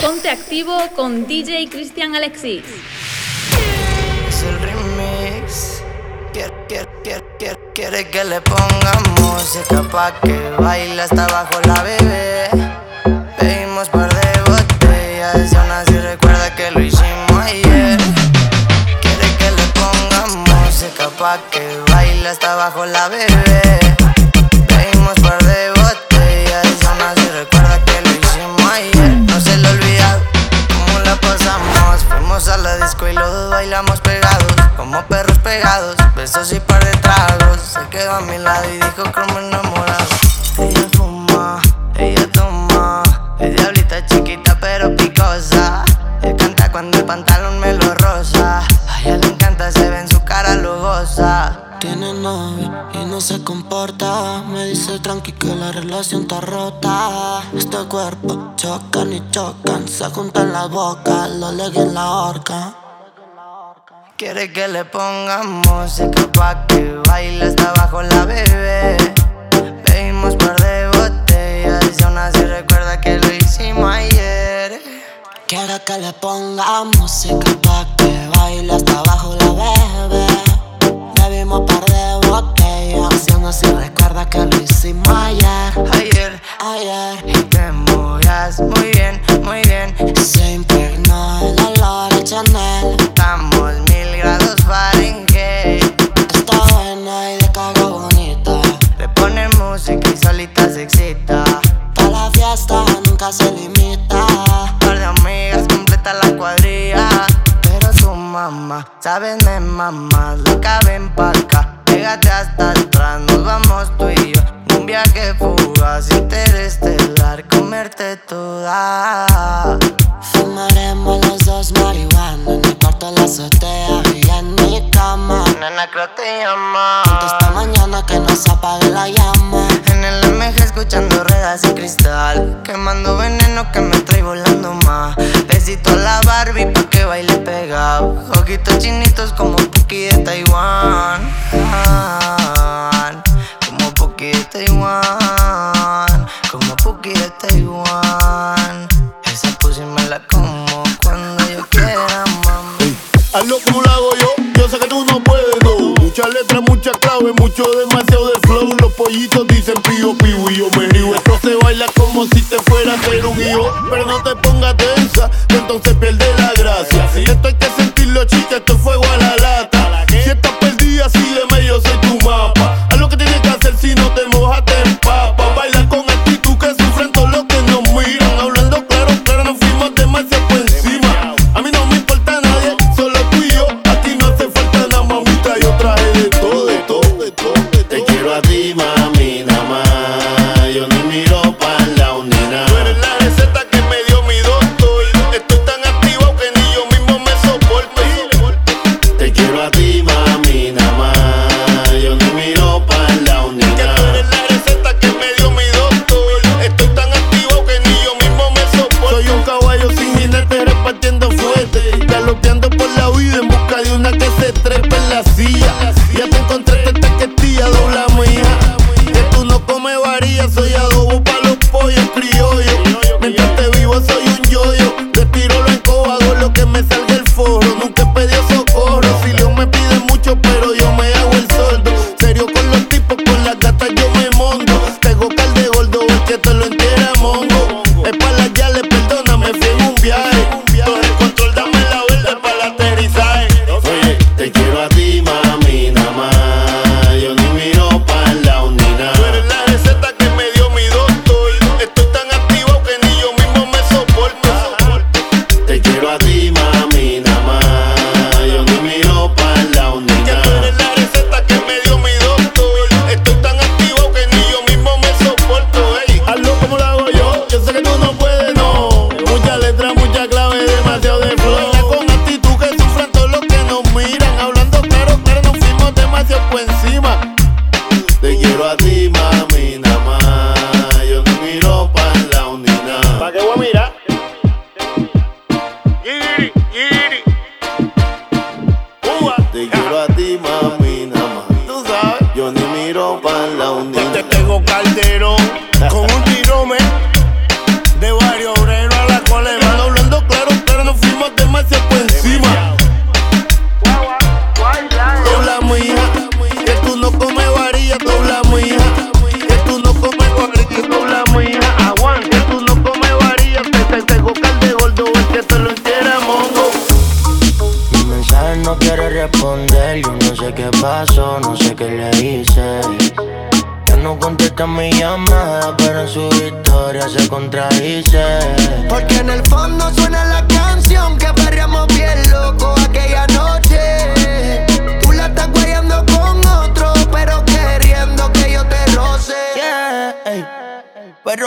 Ponte activo con DJ Cristian Alexis. Es el remix. Quiere, que le pongamos música pa' que baile hasta abajo la bebé. Pedimos par de botellas y aún así recuerda que lo hicimos ayer. Quiere que le pongamos música pa' que baile hasta abajo la bebé. Bailamos pegados, como perros pegados. Besos y par de tragos. Se quedó a mi lado y dijo me enamorado. Ella fuma, ella toma. Es diablita chiquita pero picosa. Ella canta cuando el pantalón me lo rosa. A ella le encanta, se ve en su cara, lo goza. Tiene novio y no se comporta. Me dice tranqui que la relación está rota. Este cuerpo chocan y chocan. Se juntan la boca, lo legui en la horca. Quiere que le pongamos música pa' que baile hasta abajo la bebé. Pedimos par de botellas y aún así recuerda que lo hicimos ayer. Quiere que le ponga música pa' que baile hasta abajo la bebé. Bebimos par de botellas y aún así recuerda que lo hicimos ayer. Ayer, Ayer y te movías muy bien, muy bien. se impregnó el olor de Chanel. Estamos nunca se limita. Par de amigas completa la cuadrilla. Pero tu mamá, sabes, me mamá, loca, ven pa' acá. Pégate hasta atrás, nos vamos tú y yo. Un viaje fugaz, interestelar, comerte toda. Fumaremos los dos marihuana en el cuarto de la azotea y en mi cama. Nena, creo te llama. Esta mañana que no se apague la llama. Escuchando ruedas y cristal. Quemando veneno que me trae volando más. Besito a la Barbie pa' que baile pegado. Ojitos chinitos como Puki de Taiwán. Ah, Como Puki de Taiwán. Como Puki de Taiwán. Esa pussy me la como cuando yo quiera, mami. Ey, Hazlo como lo hago yo, yo sé que tú no puedes, no. Muchas letras, muchas claves, mucho demasiado de flow. Los pollitos dicen pío, pío y yo me río. Esto se baila como si te fuera a hacer un hijo. Pero no te pongas tensa, que entonces pierde la gracia. Esto hay que sentirlo, chica, esto es fuego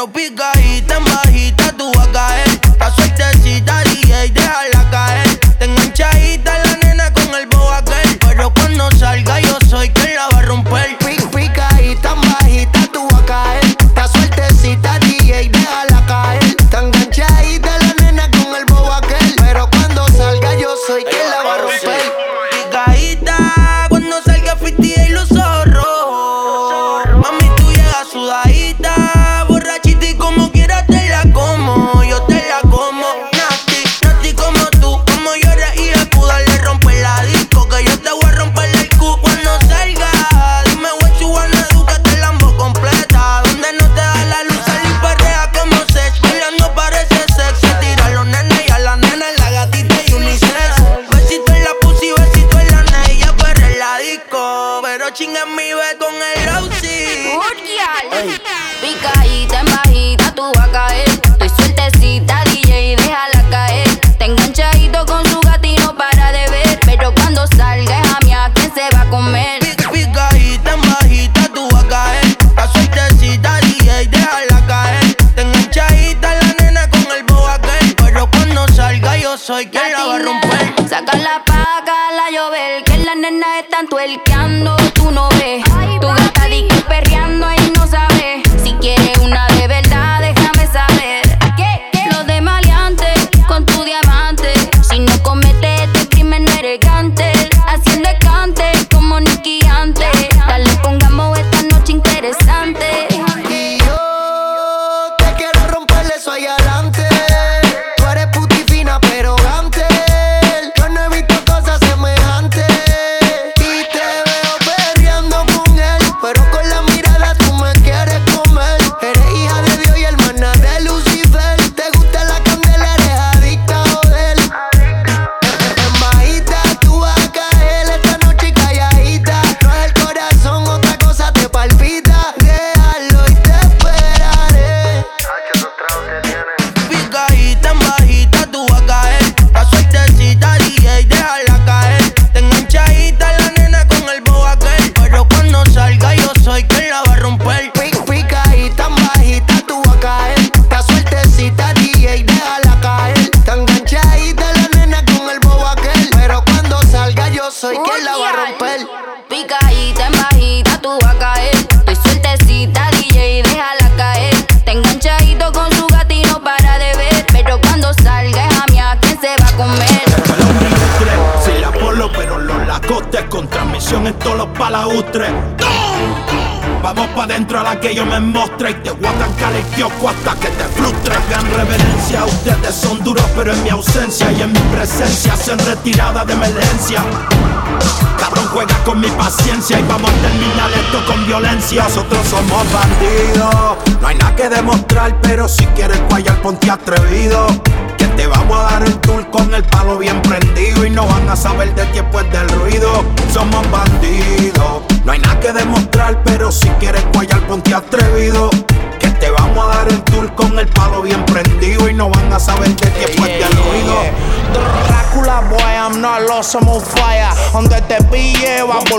big guy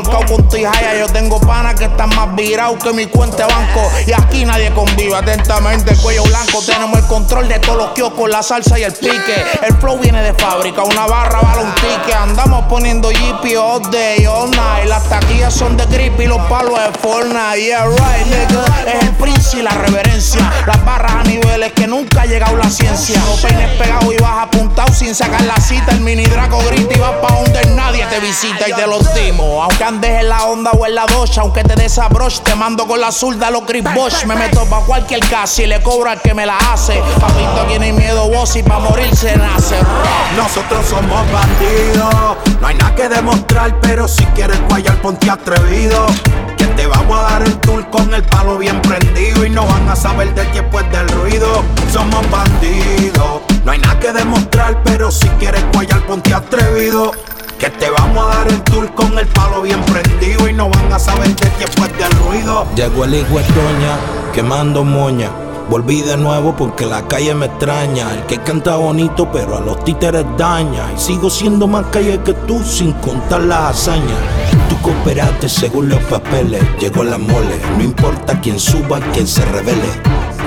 volcado con tijaya. Yo tengo panas que están más virados que mi cuenta de banco. Y aquí nadie convive atentamente. El cuello blanco, tenemos el control de todos los kioscos, la salsa y el pique. El flow viene de fábrica, una barra vale un ticket. Andamos poniendo GP all day, all night. Las taquillas son de grip y los palos de Fortnite. Yeah, right, nigga. Es el prince y la reverencia. Las barras a niveles que nunca ha llegado la ciencia. Los peines pegados y vas apuntado sin sacar la cita. El mini draco grita y vas pa' donde nadie te visita y te los dimos. Aunque Andes en la onda o en la docha, aunque te desabroche, te mando con la zurda los Chris Bosch. Me meto pa' cualquier casa y le cobro al que me la hace. Papito tiene miedo vos y pa' morirse nace. Nosotros somos bandidos, no hay nada que demostrar, pero si quieres guayar ponte atrevido. Que te vamos a dar el tour con el palo bien prendido y no van a saber del después del ruido. Somos bandidos, no hay nada que demostrar, pero si quieres guayar ponte atrevido. Que te vamos a dar el tour con el palo bien prendido y no van a saber de ti después del ruido. Llegó el hijo de doña, quemando moña. Volví de nuevo porque la calle me extraña. El que canta bonito, pero a los títeres daña. Y sigo siendo más calle que tú sin contar las hazañas. Tú cooperaste según los papeles. Llegó la mole. No importa quién suba, quién se revele.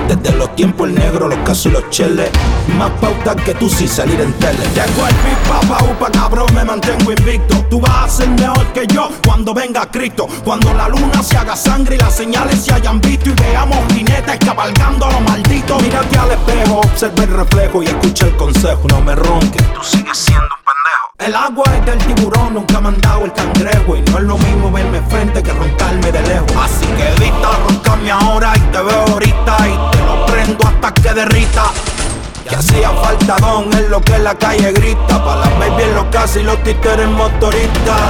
Desde los tiempos el negro, los casos y los cheles. Más pauta que tú sin salir en tele. Tengo el beat, papá, upa, cabrón, me mantengo invicto. Tú vas a ser mejor que yo cuando venga Cristo. Cuando la luna se haga sangre y las señales se hayan visto. Y veamos jinetes cabalgando a los malditos. Mírate al espejo, observa el reflejo y escucha el consejo. No me ronques, tú sigues siendo un pendejo. El agua es del tiburón, nunca me han dado el cangrejo. Y no es lo mismo verme frente que roncarme de lejos. Así que evita roncarme ahora y te veo ahorita. Y prendo hasta que derrita. Que hacía falta don en lo que la calle grita. Pa' las baby en los y los títeres motoristas.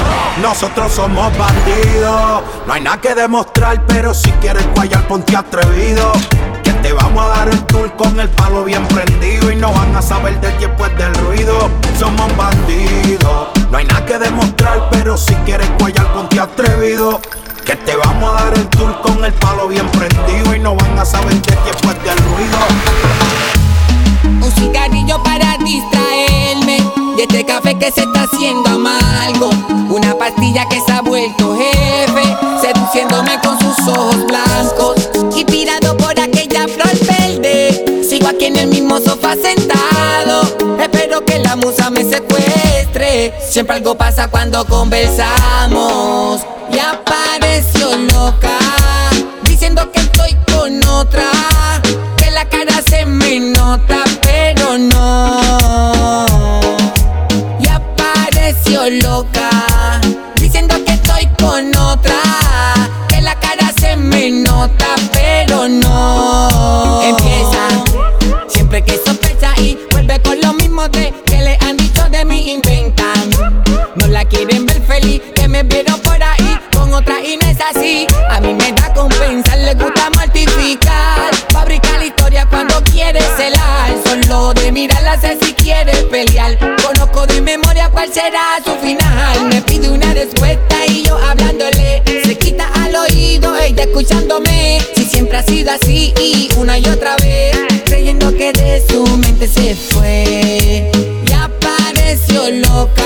Nosotros somos bandidos. No hay nada que demostrar, pero si quieres guayar, ponte atrevido. Que te vamos a dar el tour con el palo bien prendido. Y no van a saber de ti después del ruido. Somos bandidos. No hay nada que demostrar, pero si quieres guayar, ponte atrevido. Que te vamos a dar el tour con el palo bien prendido y no van a saber ti después del ruido. Un cigarrillo para distraerme de este café que se está haciendo amargo. Una pastilla que se ha vuelto jefe, seduciéndome con sus ojos blancos. Inspirado por aquella flor verde, sigo aquí en el mismo sofá sentado. Espero que la musa me secuestre. Siempre algo pasa cuando conversamos. Y apareció loca, diciendo que estoy con otra. Que la cara se me nota, pero no. Y apareció loca, diciendo que estoy con otra. Que la cara se me nota, pero no. Empieza siempre que sospecha y vuelve con lo mismo de que me vieron por ahí con otra y no así. A mí me da compensar, le gusta mortificar. Fabricar la historia cuando quiere celar. Solo de mirarla sé si quiere pelear. Conozco de memoria cuál será su final. Me pide una respuesta y yo hablándole. Se quita al oído, ella escuchándome. Si siempre ha sido así y una y otra vez. Creyendo que de su mente se fue. Y apareció loca.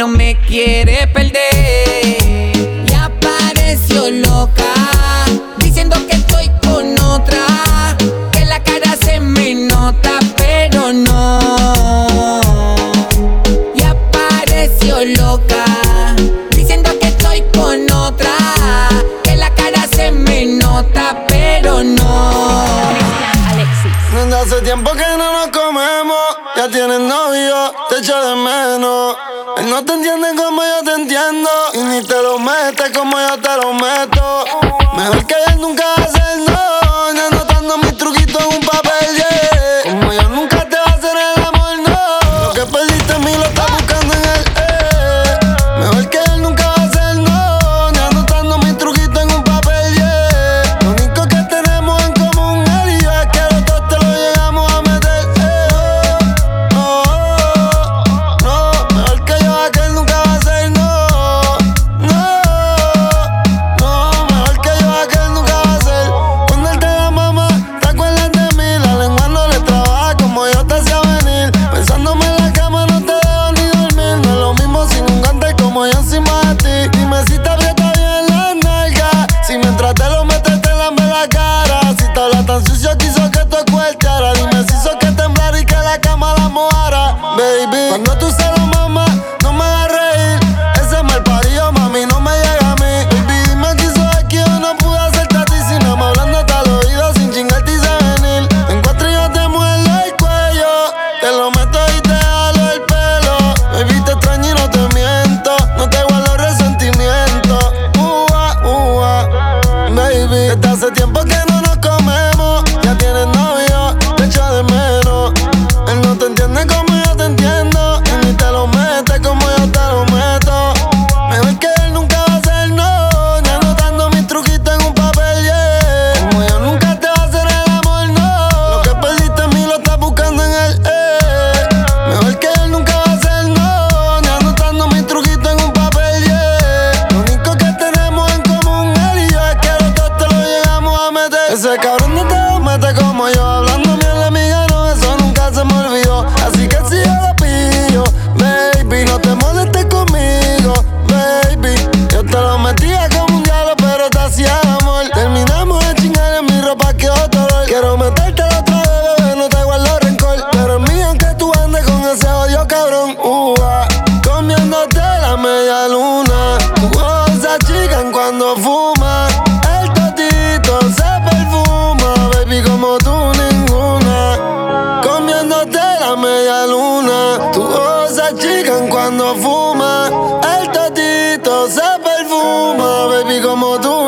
No me quiere perder. critican cuando fuma, el tatito se perfuma, baby como tú.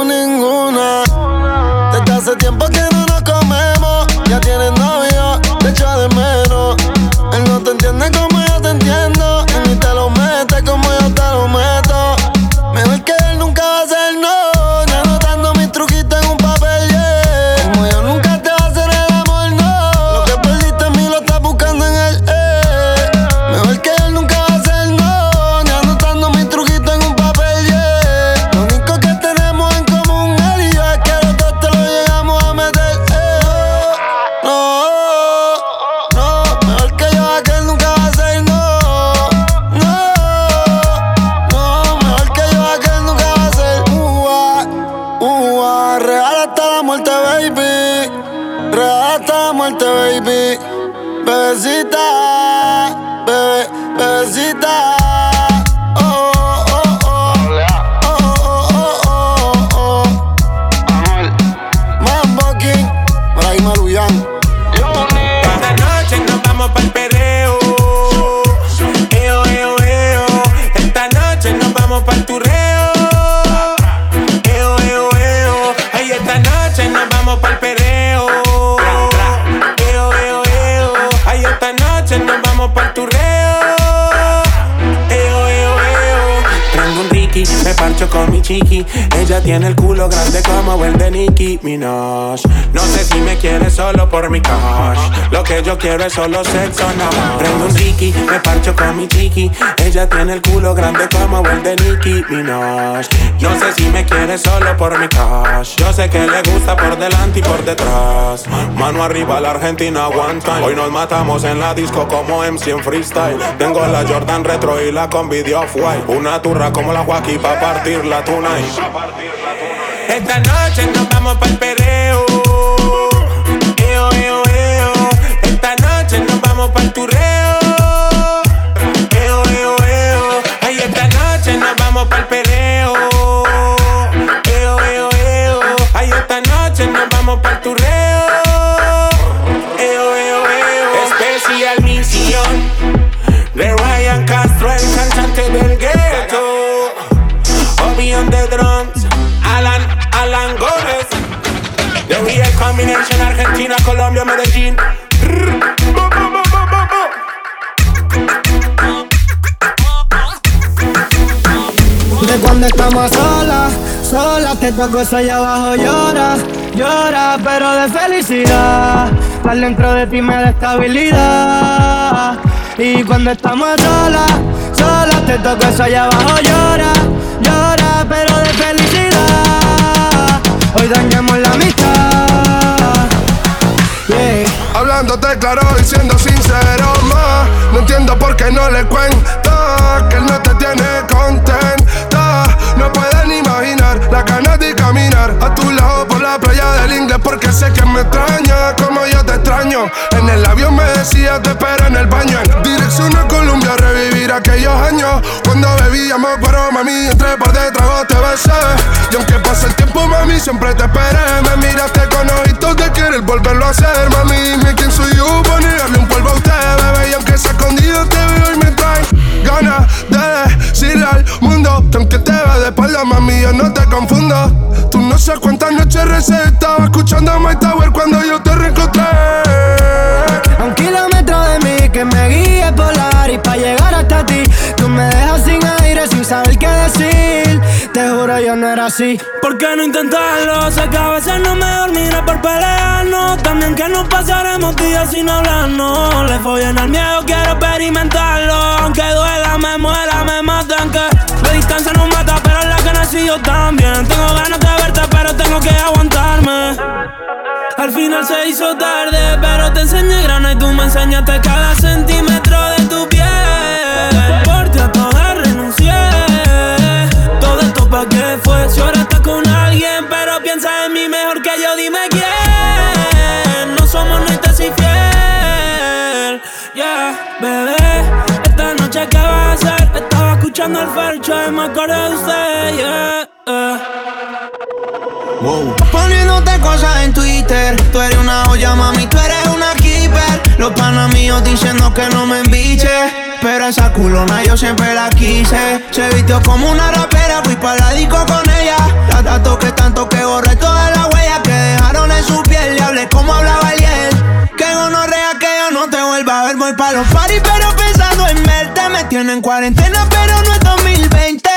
Por mi cash. Lo que yo quiero es solo sexo, no. Prendo un Ricky, me parcho con mi chiqui. Ella tiene el culo grande como el de Nicki Minaj. No sé si me quiere solo por mi cash. Yo sé que le gusta por delante y por detrás. Mano arriba, la Argentina time. Hoy nos matamos en la disco como MC en freestyle. Tengo la Jordan Retro y la con video off-white. Una turra como la Joaquín pa' partir la tonight. Esta noche nos vamos pa'l perreo. Combination Argentina, Colombia, Medellín. De cuando estamos solas, solas te toco eso allá abajo llora, llora, pero de felicidad. Estar dentro de ti me da estabilidad. Y cuando estamos solas, solas te toco eso allá abajo llora, llora, pero de felicidad. Hoy dañamos la amistad. Hablándote claro y siendo sincero más No entiendo por qué no le cuento Que él no te tiene contenta No puedes ni imaginar la ganas de caminar A tu lado por la playa del inglés Porque sé que me extraña como yo te extraño. En el avión me decía te espero en el baño dirección a Colombia revivir aquellos años. Cuando bebíamos pero mami Entre par de tragos te besé. Y aunque pase el tiempo mami siempre te esperé. Me miraste con ojitos de querer volverlo a hacer mami. Dime quién soy yo para negarle un polvo a usted, bebé. Y aunque sea escondido te veo y me trae mami, yo no te confundo Tú no sabes cuántas noches veces estaba escuchando a My Tower cuando yo te reencontré. A un kilómetro de mí que me guíe polar y para llegar hasta ti, tú me dejas sin aire, sin saber qué decir. Te juro yo no era así. ¿Por qué no intentarlo? Sé que a veces no me dormiré por pelearnos. También que nos pasaremos días sin hablarnos. Le follen al miedo, quiero experimentarlo. Aunque duela, me muera, me que nací yo también. Tengo ganas de verte, pero tengo que aguantarme. Al final se hizo tarde, pero te enseñé grano y tú me enseñaste cada centímetro de tu piel. Por ti a todas renuncié. Todo esto pa' qué fue. Si ahora con alguien, pero piensa en mí mejor que yo, dime quién. El de. Yeah, yeah. Poniéndote cosas en Twitter. Tú eres una olla, mami, tú eres una keeper. Los panas míos diciendo que no me embiche. Pero esa culona yo siempre la quise. Se vistió como una rapera, fui para la disco con ella. La tanto que tanto que borré todas las huellas que dejaron en su piel. Le hablé como hablaba él. Que gonorrea que yo no te vuelva a ver. Voy pa' los parties, pero tienen en cuarentena, pero no es 2020.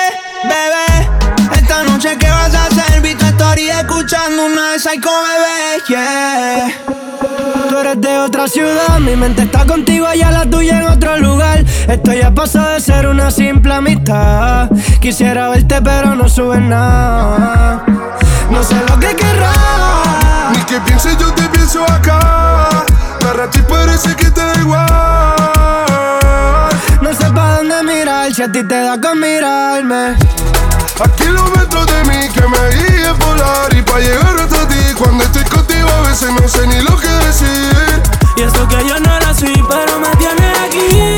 Bebé, esta noche, ¿qué vas a hacer? Vi tu story escuchando una de Psycho Bebé, yeah. Tú eres de otra ciudad, mi mente está contigo, allá la tuya en otro lugar. Esto ya pasó de ser una simple amistad. Quisiera verte, pero no subes nada. No sé lo que querrás. Ni que pienses, yo a ti te da con mirarme. A kilómetros de mí que me guíe volar y pa' llegar hasta ti. Cuando estoy contigo a veces no sé ni lo que decir. Y eso que yo no era así, pero me tiene aquí.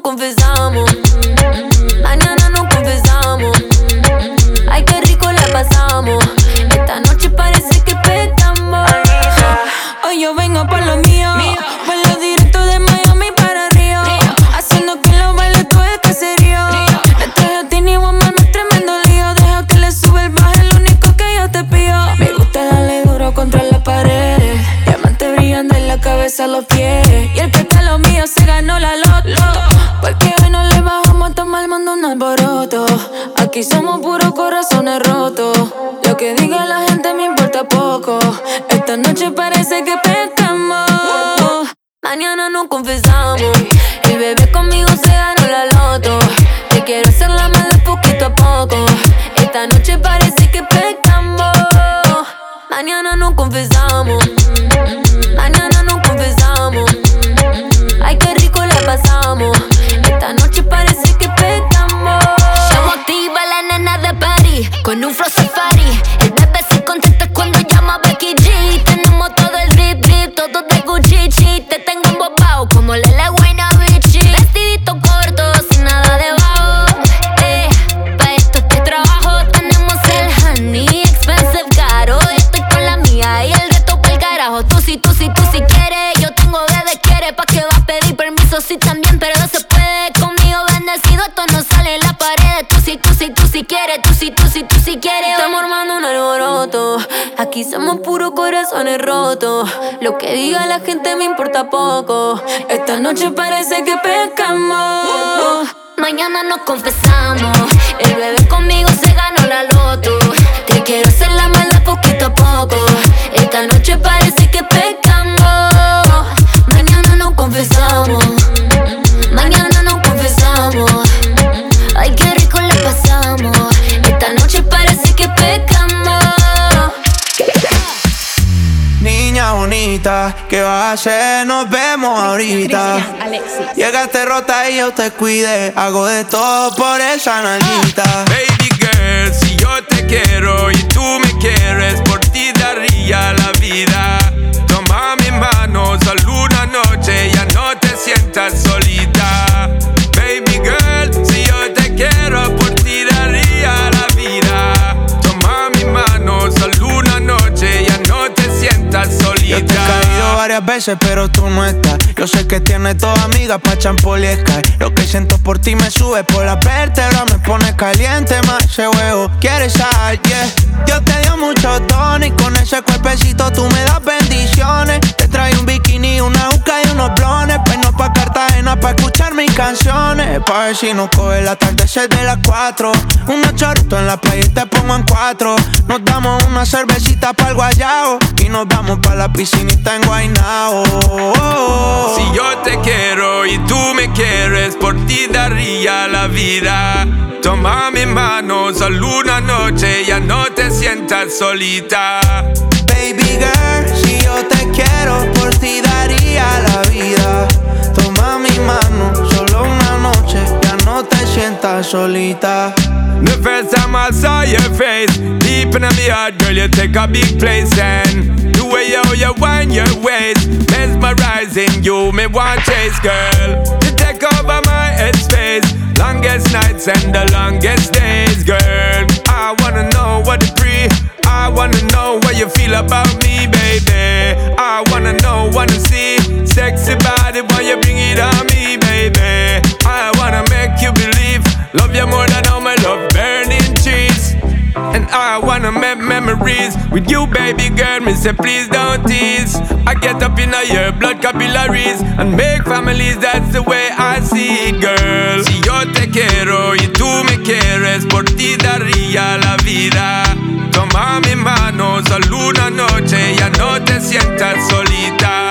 Mañana nos Lo que diga la gente me importa poco. Esta noche parece que pecamos. Mañana nos confesamos. Bonita, ¿qué vas a hacer? Nos vemos ahorita. Llegaste rota y yo te cuide. Hago de todo por esa nanita. Baby girl, si yo te quiero y tú me quieres, por ti daría la vida. Toma mi mano, solo una noche, ya no te sientas solita. Yo te varias veces, pero tú no estás. Yo sé que tienes dos amigas pa' champol y Lo que siento por ti me sube por la vértebra, me pone caliente más ese huevo. ¿Quieres sal? Yeah. Dios te dio mucho tono y con ese cuerpecito tú me das bendiciones. Te trae un bikini, una uca y unos blones. No pa' Cartagena pa' escuchar mis canciones. Pa' ver si no coge el atardecer de las cuatro. Unos chorritos en la playa y te pongo en cuatro. Nos damos una cervecita para el guayao y nos vamos pa' la piscinita en Si yo te quiero y tú me quieres, por ti daría la vida. Toma mi mano, solo una noche, ya no te sientas solita. Baby girl, si yo te quiero, por ti daría la vida. Toma mi mano, sientas solita. The first time I saw your face, deep in my heart, girl, you take a big place. And the way you, you wind your waist, mesmerizing you, me want chase, girl. You take over my headspace, longest nights and the longest days, girl. I wanna know what it free. I wanna know what you feel about me, baby. I wanna know, wanna see sexy body when you bring it on me, baby. I wanna make you believe, love you more than all my love burning trees. And I wanna make memories with you, baby girl. Me say, please don't tease. I get up in your blood capillaries and make families. That's the way I see it, girl. Si yo te quiero y tú me quieres, por ti daría la vida. Toma mi mano, solo una noche, ya no te sientas solita.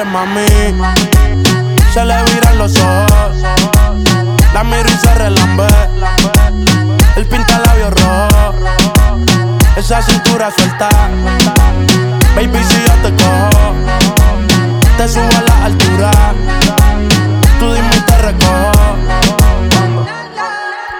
Mami. Se le viran los ojos. La miro y se relambe. El pinta labios rojo. Esa cintura suelta. Baby, si yo te cojo, te subo a la altura. Tú dime y te recojo.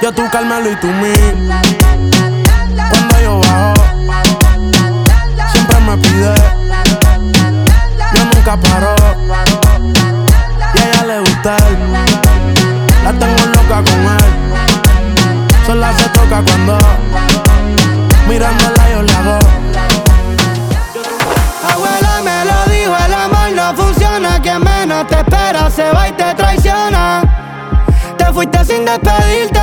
yo tú Carmelo y tú mí. Cuando yo bajo, siempre me pide. Yo nunca paro. Y a ella le gusta él. La tengo loca con él. Sola se toca cuando mirándola yo le hago. Abuela me lo dijo, el amor no funciona. Quien menos te espera se va y te traiciona. Te fuiste sin despedirte,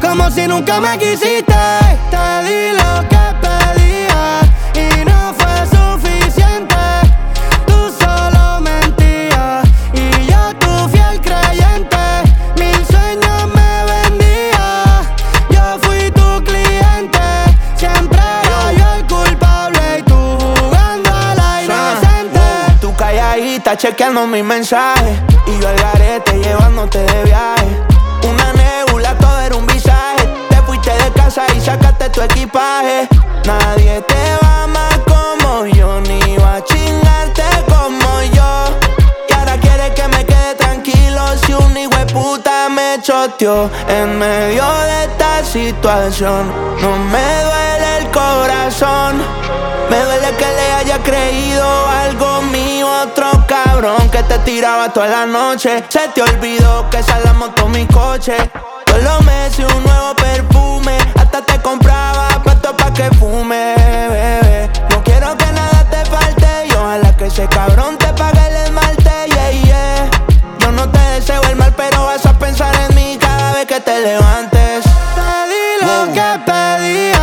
como si nunca me quisiste. Te di lo que pedía y no fue suficiente. Tú solo mentías y yo tu fiel creyente. Mil sueños me vendía, yo fui tu cliente. Siempre era yo el culpable y tú jugando a la inocente. Tú calladita chequeando mis mensajes Y yo al garete llevándote de viaje y sacaste tu equipaje. Nadie te va más como yo Ni va a chingarte como yo. Y ahora quieres que me quede tranquilo Si un hijo de puta me choteó En medio de esta situación. No me duele el corazón me duele que le haya creído algo mío, otro cabrón que te tiraba toda la noche. Se te olvidó que salamos con mi coche. Todos los meses un nuevo perfume. Hasta te compraba pasto pa' que fume, bebé. No quiero que nada te falte. Y ojalá que ese cabrón te pague el esmalte, yeah, yeah. Yo no te deseo el mal, pero vas a pensar en mí cada vez que te levantes. Te di lo que pedí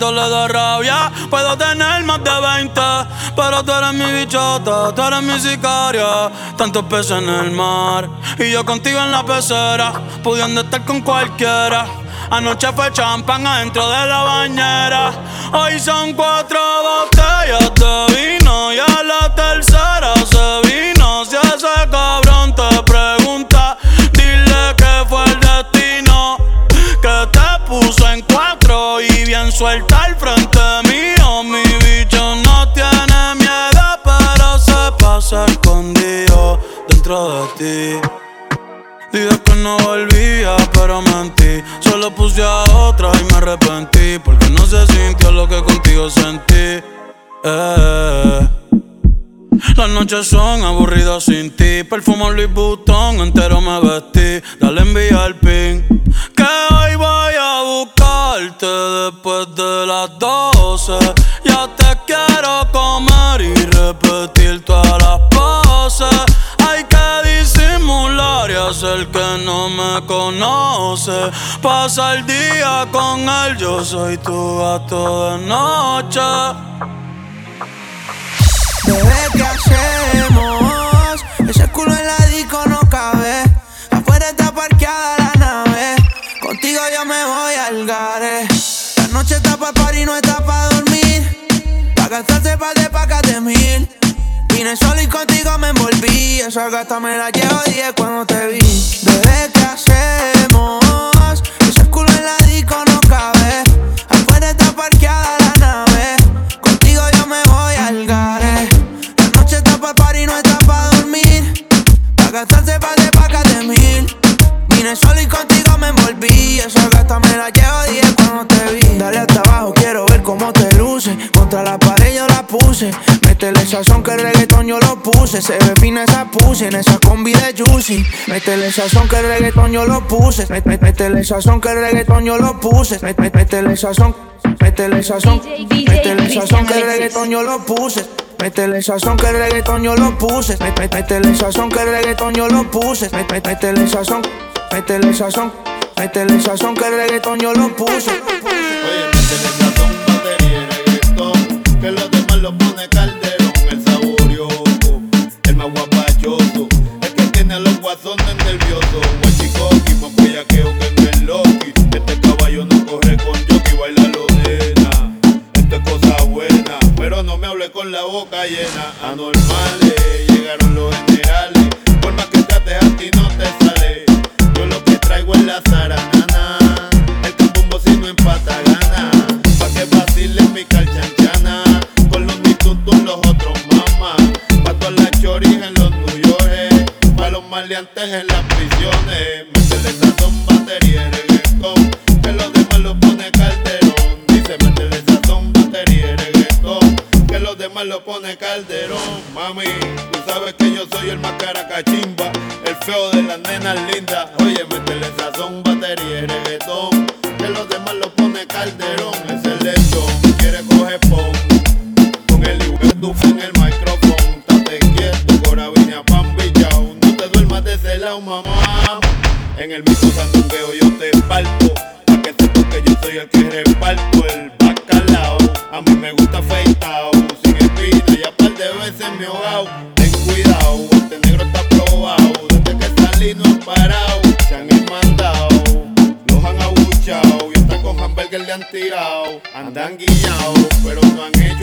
le da rabia. Puedo tener más de 20, pero tú eres mi bichota, tú eres mi sicaria. Tantos peces en el mar y yo contigo en la pecera, pudiendo estar con cualquiera. Anoche fue champán adentro de la bañera. Hoy son cuatro botellas de vino y a la tercera se vino. Si ese cabrón te pregunta, suelta al frente mío. Mi bicho no tiene miedo, pero se pasa escondido dentro de ti. Dije que no volvía, pero mentí. Solo puse a otra y me arrepentí. Porque no se sintió lo que contigo sentí. Eh. Las noches son aburridas sin ti. Perfumo Louis Vuitton, entero me vestí. Dale envía el pin. Que hoy voy a buscarte después de las 12. Ya te quiero comer y repetir todas las poses. Hay que disimular y hacer que no me conoce. Pasa el día con él, yo soy tu gato de noche. Bebé, ¿qué hacemos? Ese culo en la disco no cabe. Afuera está parqueada la nave. Contigo yo me voy al gare. La noche está pa' party, no está pa' dormir. Pa' gastarse pa' de pacas de mil. Vine solo y contigo me envolví. Esa gata me la llevo 10 cuando te vi. Bebé, ¿qué hacemos? Ese culo en la disco no De mil. Vine solo y contigo me envolví. Esa gata me la llevo 10 cuando te vi. Dale hasta abajo, quiero ver cómo te luce. Contra la pared yo la puse. Métele sazón que el reggaetón yo lo puse. Se ve fina esa puse en esa combi de juicy. Métele sazón que el reggaetón yo lo puse. Mé- mé- Métele sazón que el reggaetón yo lo puse. Mé- mé- Métele sazón. Métele sazón. Métele sazón que el reggaetón yo lo puse. Métele sazón que el reggaetón yo lo puse. Mé- Métele sazón que el reggaetón yo lo puse. Mé- Métele sazón. Métele sazón. Métele sazón que el reggaetón yo lo puse. Que los demás lo pone calderón, el saborioso, el más el que tiene a los guasones nerviosos, guachicoqui, más bellaqueo con la boca llena. Anormales, llegaron los generales. Por más que trates a ti no te sale. Yo lo que traigo es la zaranana. El cambumbo si no empata gana. Pa' que vacile mi calchanchana. Con los mitutos los otros mamás. Pa' todas las choris en los New York. Pa' los maleantes en las prisiones. Métele sazón, batería Demás lo pone calderón. Mami, tú sabes que yo soy el más caracachimba. El feo de las nenas lindas. Oye, métele sazón, batería y reggaetón. Que los demás lo pone calderón. Es el lechón, quiere coger pon. Con el tu en el micrófono. Estate quieto, cora vine pan billao. No te duermas de ese lado, mamá. En el mismo sandungueo yo te palpo. Pa' que sepas que yo soy el que reparto el bacalao. A mí me gusta afeitao, Andan guiñados, pero no han hecho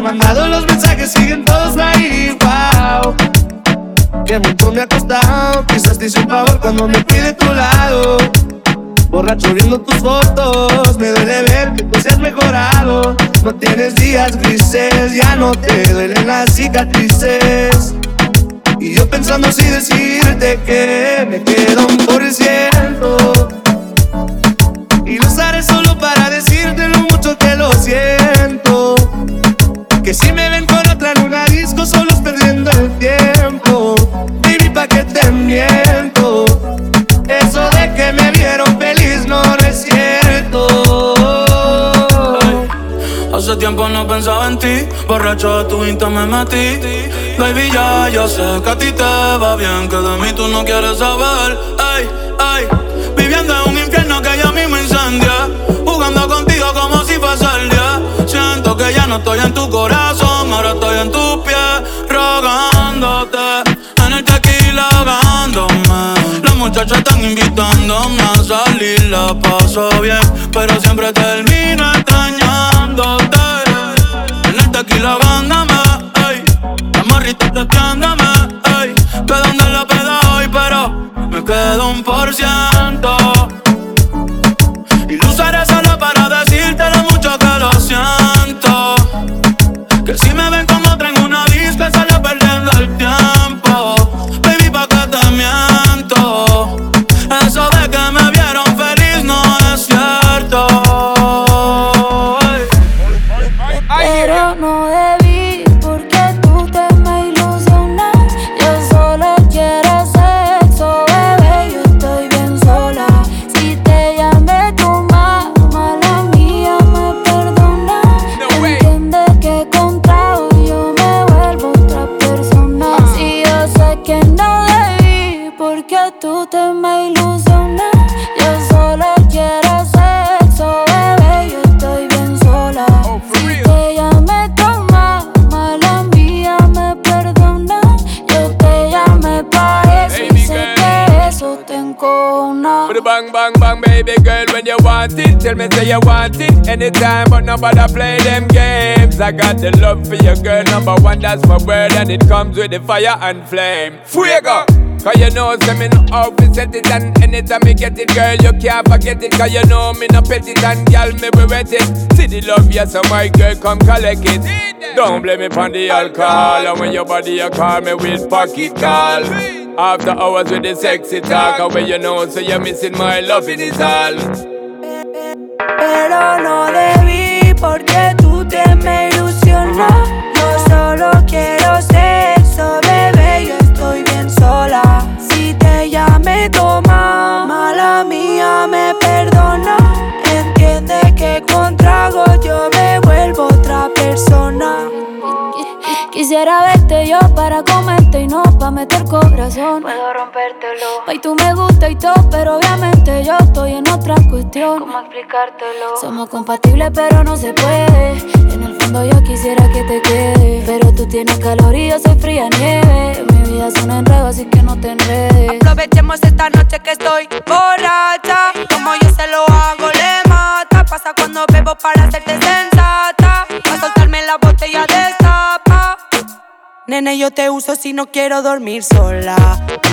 mandado los mensajes, siguen todos ahí. Wow, que mucho me ha costado. Quizás te hice un favor cuando me pide tu lado. Borracho viendo tus fotos, me duele ver que tú seas mejorado. No tienes días grises, ya no te duelen las cicatrices. Y yo pensando si decirte que me queda un por ciento. Y lo usaré solo para decirte lo mucho que lo siento. Que si me ven con otra en una disco, solo es perdiendo el tiempo. Baby, pa' que te miento. Eso de que me vieron feliz no, no es cierto. Hace tiempo no pensaba en ti, borracho de tu insta me metí. Baby, ya, yo sé que a ti te va bien, que de mí tú no quieres saber. Que ya no estoy en tu corazón, ahora estoy en tus pies, rogándote. En el tequila ahogándome. Las muchachas están invitándome a salir, la paso bien, pero siempre termino extrañándote. En el tequila ahogándome, ey. La morrita testeándome, ey. Que donde la peda hoy, pero me quedo un por ciento. Y lo usaré solo para decirte lo mucho number one, that's my word, and it comes with the fire and flame. Fuego! Cause you know, say me no to set it And anytime me get it, girl, you can't forget it. Cause you know me no pet it And girl, me be wet it. See the love, yes, so my girl, come collect it. Don't blame me on the alcohol. And when your body, you call me with pocket call. After hours with the sexy talk And when you know, so you're missing my love in his all. Pero no debí porque tú te me ilusionas solo quiero sexo, bebé, yo estoy bien sola. Si te llamé toma, mala mía me perdona. Entiende que con trago yo me vuelvo otra persona. Quisiera verte yo para comerte y no pa' meter corazón. Puedo rompértelo. Ay, tú me gusta y todo, pero obviamente yo estoy en otra cuestión. ¿Cómo explicártelo? Somos compatibles, pero no se puede. En el fondo yo quisiera que te quede. Pero tú tienes calor y yo soy fría nieve. Mi vida es un enredo, así que no te enredes. Aprovechemos esta noche que estoy borracha. Como yo se lo hago, le mata. Pasa cuando bebo para hacerte sensata. Nene, yo te uso si no quiero dormir sola.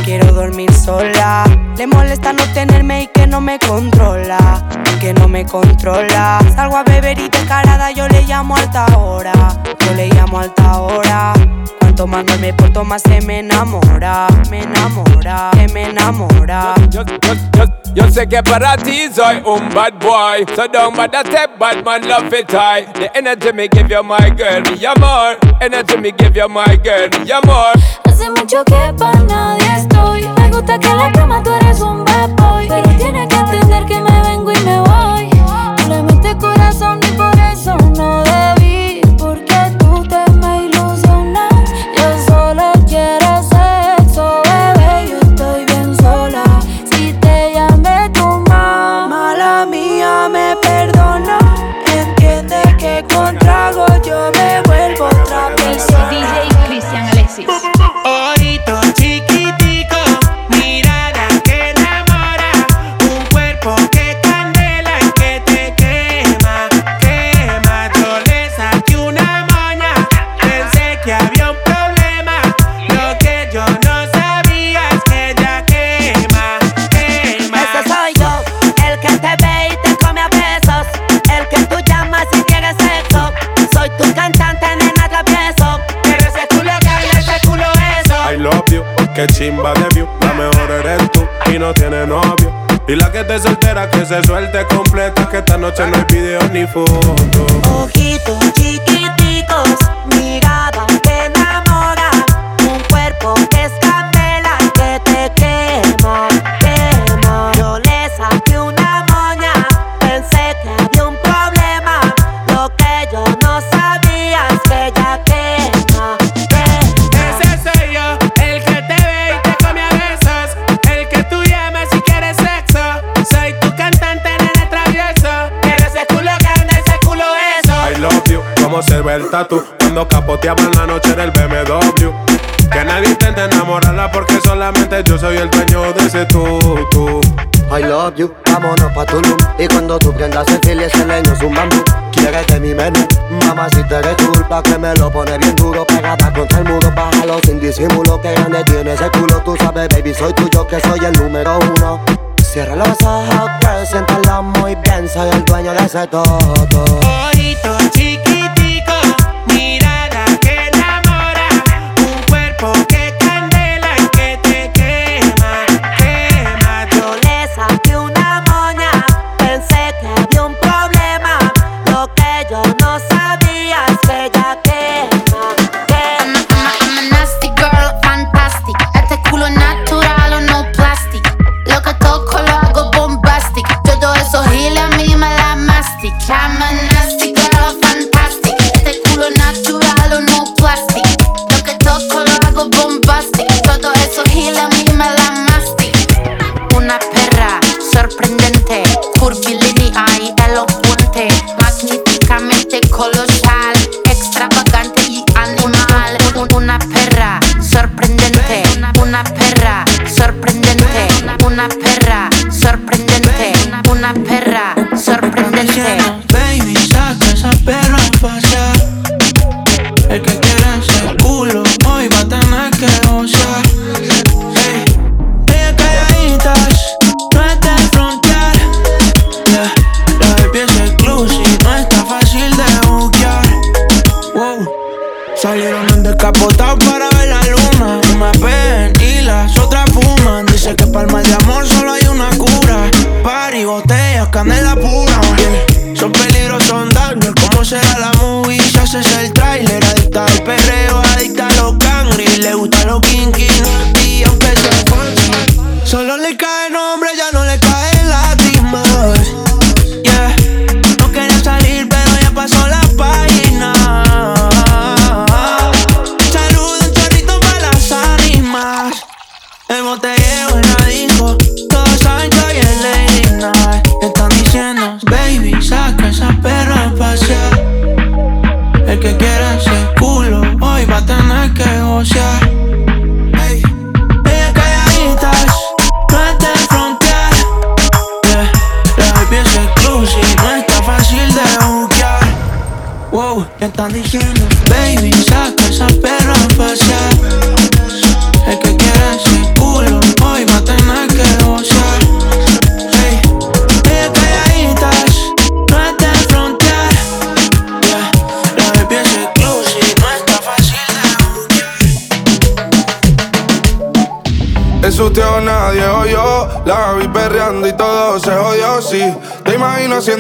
Quiero dormir sola. Le molesta no tenerme y que no me controla. Que no me controla. Salgo a beber y descarada, yo le llamo alta hora. Yo le llamo alta hora. Cuanto más me porto, más se me enamora. Me enamora, se me enamora. Yo, yo, yo, yo sé que para ti soy un bad boy So don't bother step bad man love it high The energy me give you my girl, mi amor Energy me give you my girl, mi amor Hace mucho que para nadie estoy. Me gusta que en la cama tú eres un que chimba de view, la mejor eres tú y no tiene novio. Y la que te soltera que se suelte completa, que esta noche no hay video ni foto. Ojitos chiquiticos, capoteaba en la noche del BMW. Que nadie intente enamorarla porque solamente yo soy el dueño de ese tutu. I love you, vámonos pa' Tulum. Y cuando tú prendas el fil ese leño es un bambú Quieres de mi menú, mamá si te eres culpa Que me lo pone bien duro, pegada contra el muro Bájalo sin disimulo, que grande tiene ese culo Tú sabes, baby, soy tuyo, que soy el número uno. Cierra los ojos, girl, siéntalo muy bien Soy el dueño de ese todo. Ojito chiquitico,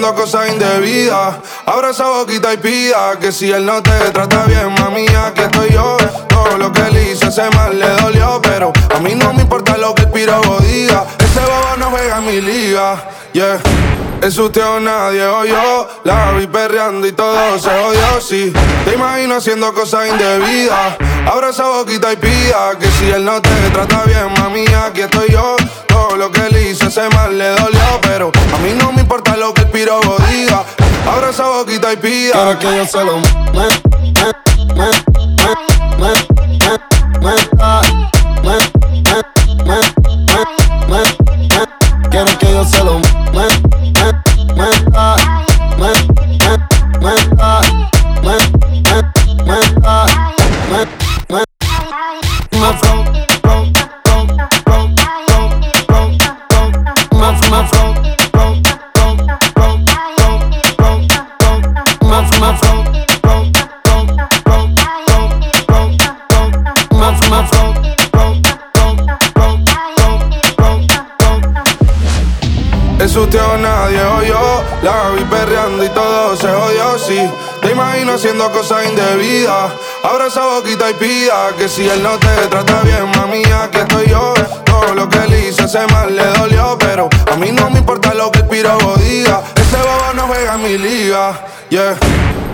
haciendo cosas indebidas. Abra esa boquita y pida Que si él no te trata bien, mami, aquí estoy yo. Todo lo que él hizo ese mal le dolió Pero a mí no me importa lo que el pirobo diga. Ese bobo no juega en mi liga, yeah es usted o nadie o yo La vi perreando y todo se jodió, sí Te imagino haciendo cosas indebidas Abra esa boquita y pida Que si él no te trata bien, mami, aquí estoy yo Todo lo que él hizo ese mal le dolió Pero a mí no me importa lo que el pirobo diga Abra esa boquita y pida Quiero que yo se lo ah, me, haciendo cosas indebidas. Abra esa boquita y pida Que si él no te trata bien, mami, aquí estoy yo. Todo lo que él hizo ese mal le dolió Pero a mí no me importa lo que el pirobo diga Ese bobo no juega en mi liga, yeah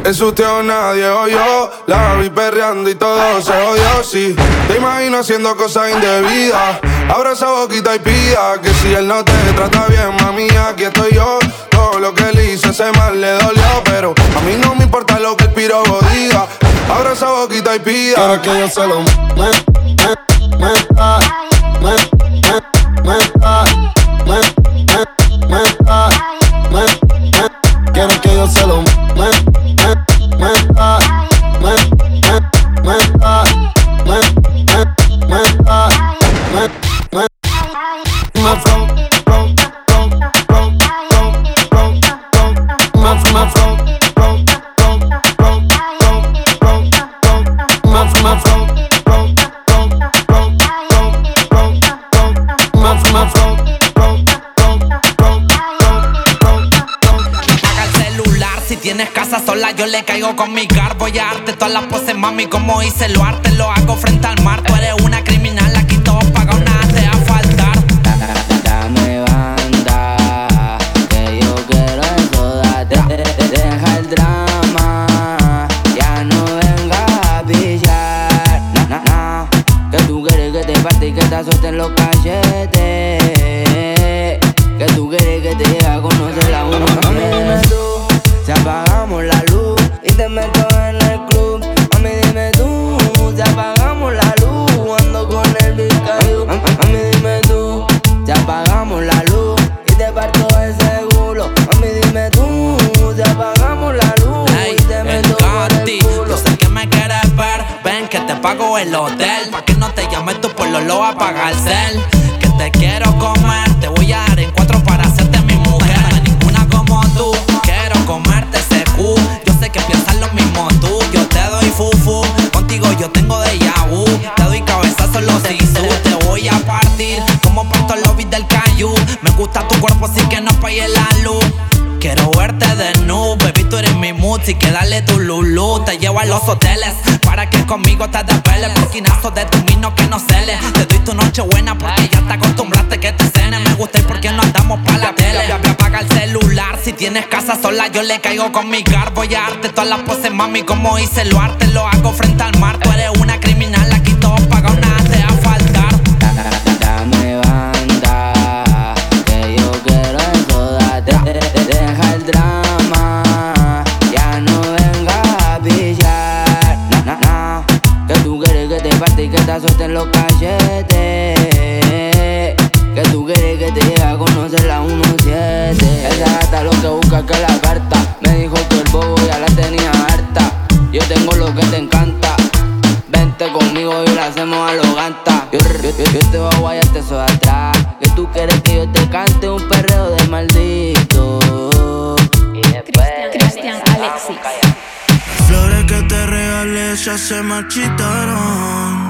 es usted o nadie o yo La vi perreando y todo se jodió, sí Te imagino haciendo cosas indebidas Abra esa boquita y pida Que si él no te trata bien, mami, aquí estoy yo Todo lo que él hizo ese mal le dolió Pero a mí no me importa lo que el pirobo diga Abra esa boquita y pida Quiero que yo se lo me, me, me, ah, ah, me, me, me. Quiero caigo con mi car Voy a darte todas las poses mami como hice lo arte Lo para que conmigo te desveles. Porquinazo de tu vino que no cele. Te doy tu noche buena porque ya te acostumbraste que te cene. Me gusta y porque no andamos pa' la tele. Apaga el celular, si tienes casa sola, yo le caigo con mi car. Voy a darte todas las poses, mami, como hice lo arte. Lo hago frente al mar, tú eres una criminal se marchitaron.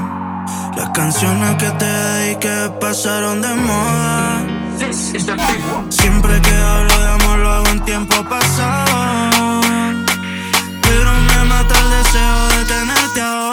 Las canciones que te dediqué pasaron de moda. Siempre que hablo de amor lo hago en tiempo pasado. Pero me mata el deseo de tenerte ahora.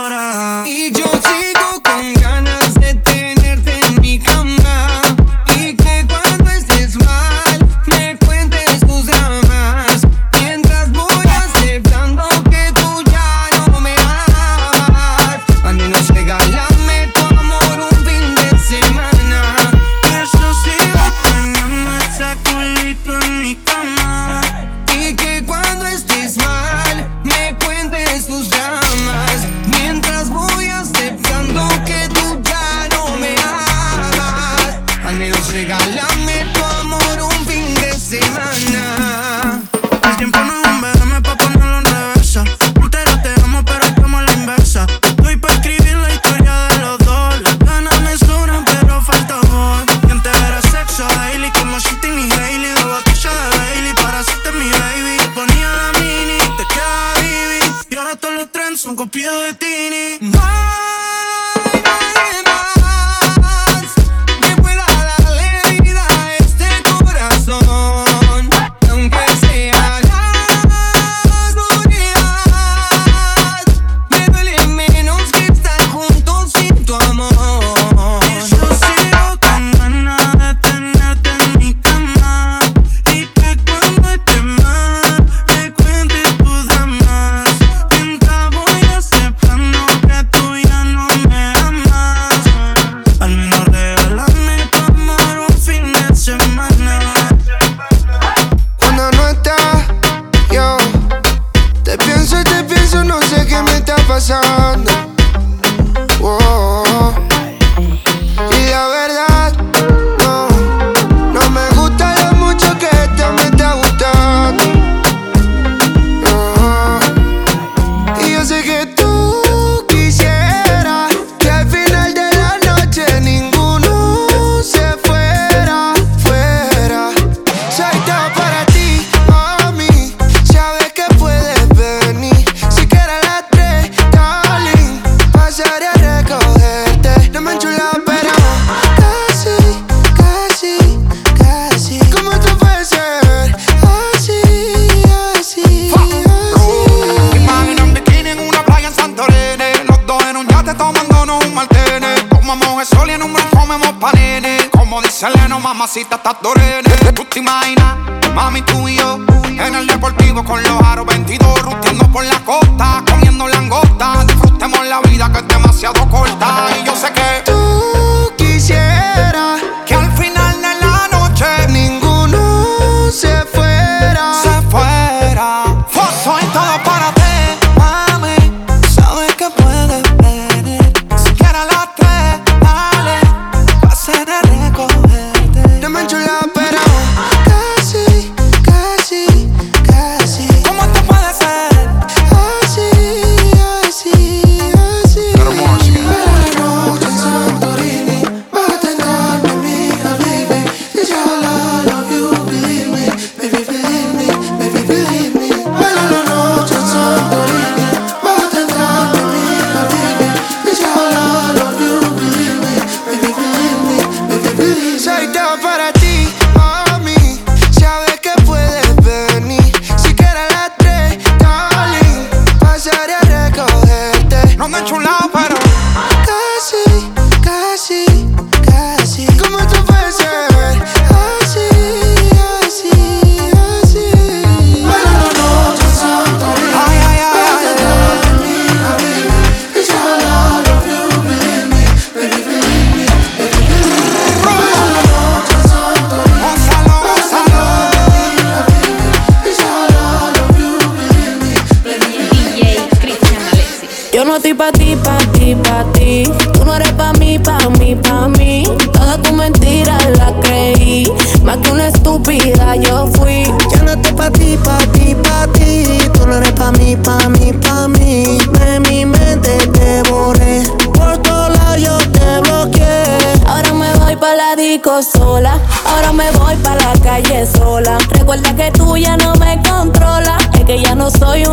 viene. Tú te imaginas, mami, tú y yo. En el deportivo con los aros 22, ruteando por la costa, comiendo langosta. Disfrutemos la vida que es demasiado corta. Y yo sé que tú. Ahora me voy pa' la calle sola. Recuerda que tú ya no me controlas. Es que ya no soy una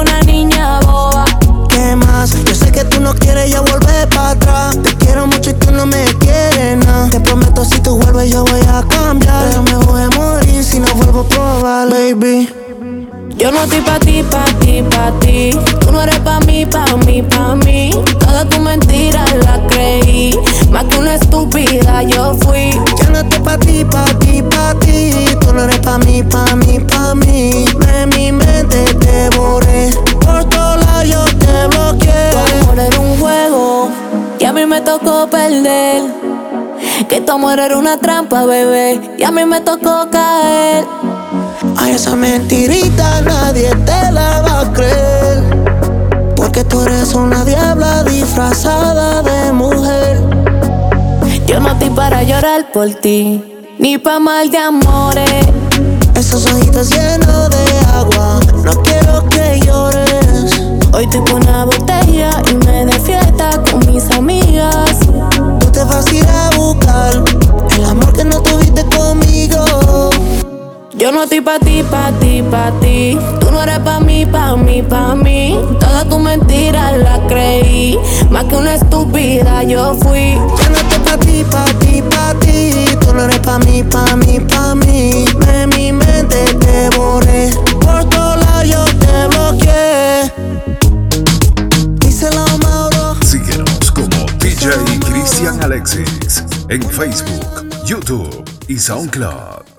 pa' ti, pa' ti, pa' ti. Tú no eres pa' mí, pa' mí, pa' mí. De mi mente te borré. Por todos lados yo te bloqueé. Amor era un juego y a mí me tocó perder. Que tu amor era una trampa, bebé, y a mí me tocó caer. Ay, esa mentirita nadie te la va a creer. Porque tú eres una diabla disfrazada de mujer. Yo no estoy para llorar por ti, ni pa' mal de amores. Esos ojitos llenos de agua, no quiero que llores. Hoy estoy con una botella y me de fiesta con mis amigas. Tú te vas a ir a buscar el amor que no tuviste conmigo. Yo no estoy pa' ti, pa' ti, pa' ti. Tú no eres pa' mí, pa' mí, pa' mí. Toda tu mentira la creí. Más que una estúpida yo fui. Ya no ti, pa' ti, pa' ti. Tú no eres pa' mí, pa' mí, pa' mí. De mi mente te borré. Por todos lados yo te bloqueé. Díselo, Mauro. Síguenos como DJ Cristian Alexis en Facebook, YouTube y SoundCloud.